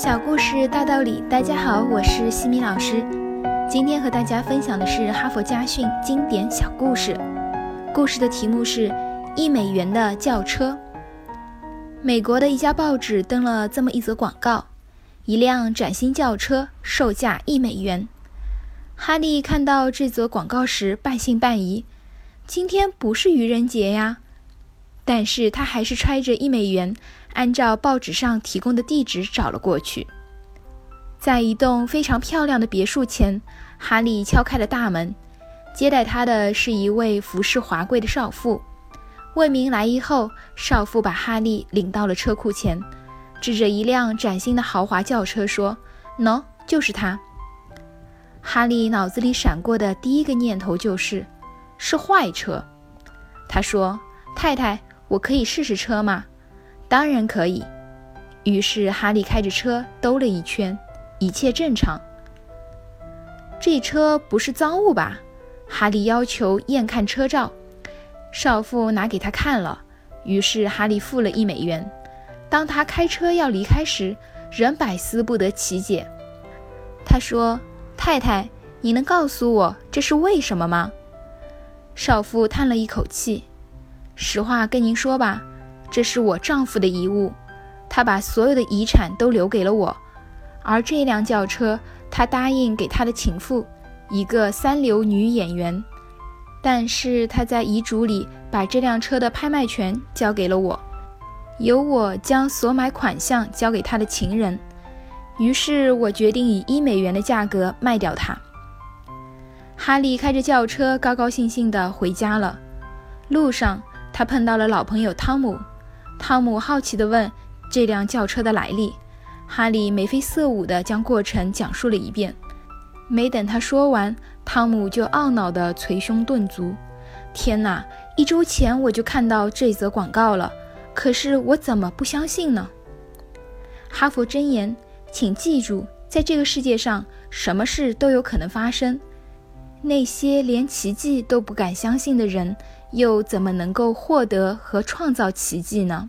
小故事大道理，大家好，我是西米老师。今天和大家分享的是哈佛家训经典小故事。故事的题目是一美元的轿车。美国的一家报纸登了这么一则广告：一辆崭新轿车，售价一美元。哈利看到这则广告时，半信半疑。今天不是愚人节呀，但是他还是揣着一美元。按照报纸上提供的地址找了过去，在一栋非常漂亮的别墅前，哈利敲开了大门。接待他的是一位服饰华贵的少妇。问明来意后，少妇把哈利领到了车库前，指着一辆崭新的豪华轿车说：“喏，就是它。”哈利脑子里闪过的第一个念头就是：“是坏车。”他说：“太太，我可以试试车吗？”当然可以。于是哈利开着车兜了一圈，一切正常。这车不是赃物吧？哈利要求验看车照，少妇拿给他看了。于是哈利付了一美元。当他开车要离开时，仍百思不得其解。他说：“太太，你能告诉我这是为什么吗？”少妇叹了一口气：“实话跟您说吧。”这是我丈夫的遗物，他把所有的遗产都留给了我，而这辆轿车，他答应给他的情妇，一个三流女演员，但是他在遗嘱里把这辆车的拍卖权交给了我，由我将所买款项交给他的情人，于是我决定以一美元的价格卖掉它。哈利开着轿车高高兴兴地回家了，路上他碰到了老朋友汤姆。汤姆好奇地问：“这辆轿车的来历？”哈利眉飞色舞地将过程讲述了一遍。没等他说完，汤姆就懊恼地捶胸顿足：“天哪！一周前我就看到这则广告了，可是我怎么不相信呢？”哈佛箴言：请记住，在这个世界上，什么事都有可能发生。那些连奇迹都不敢相信的人。又怎么能够获得和创造奇迹呢？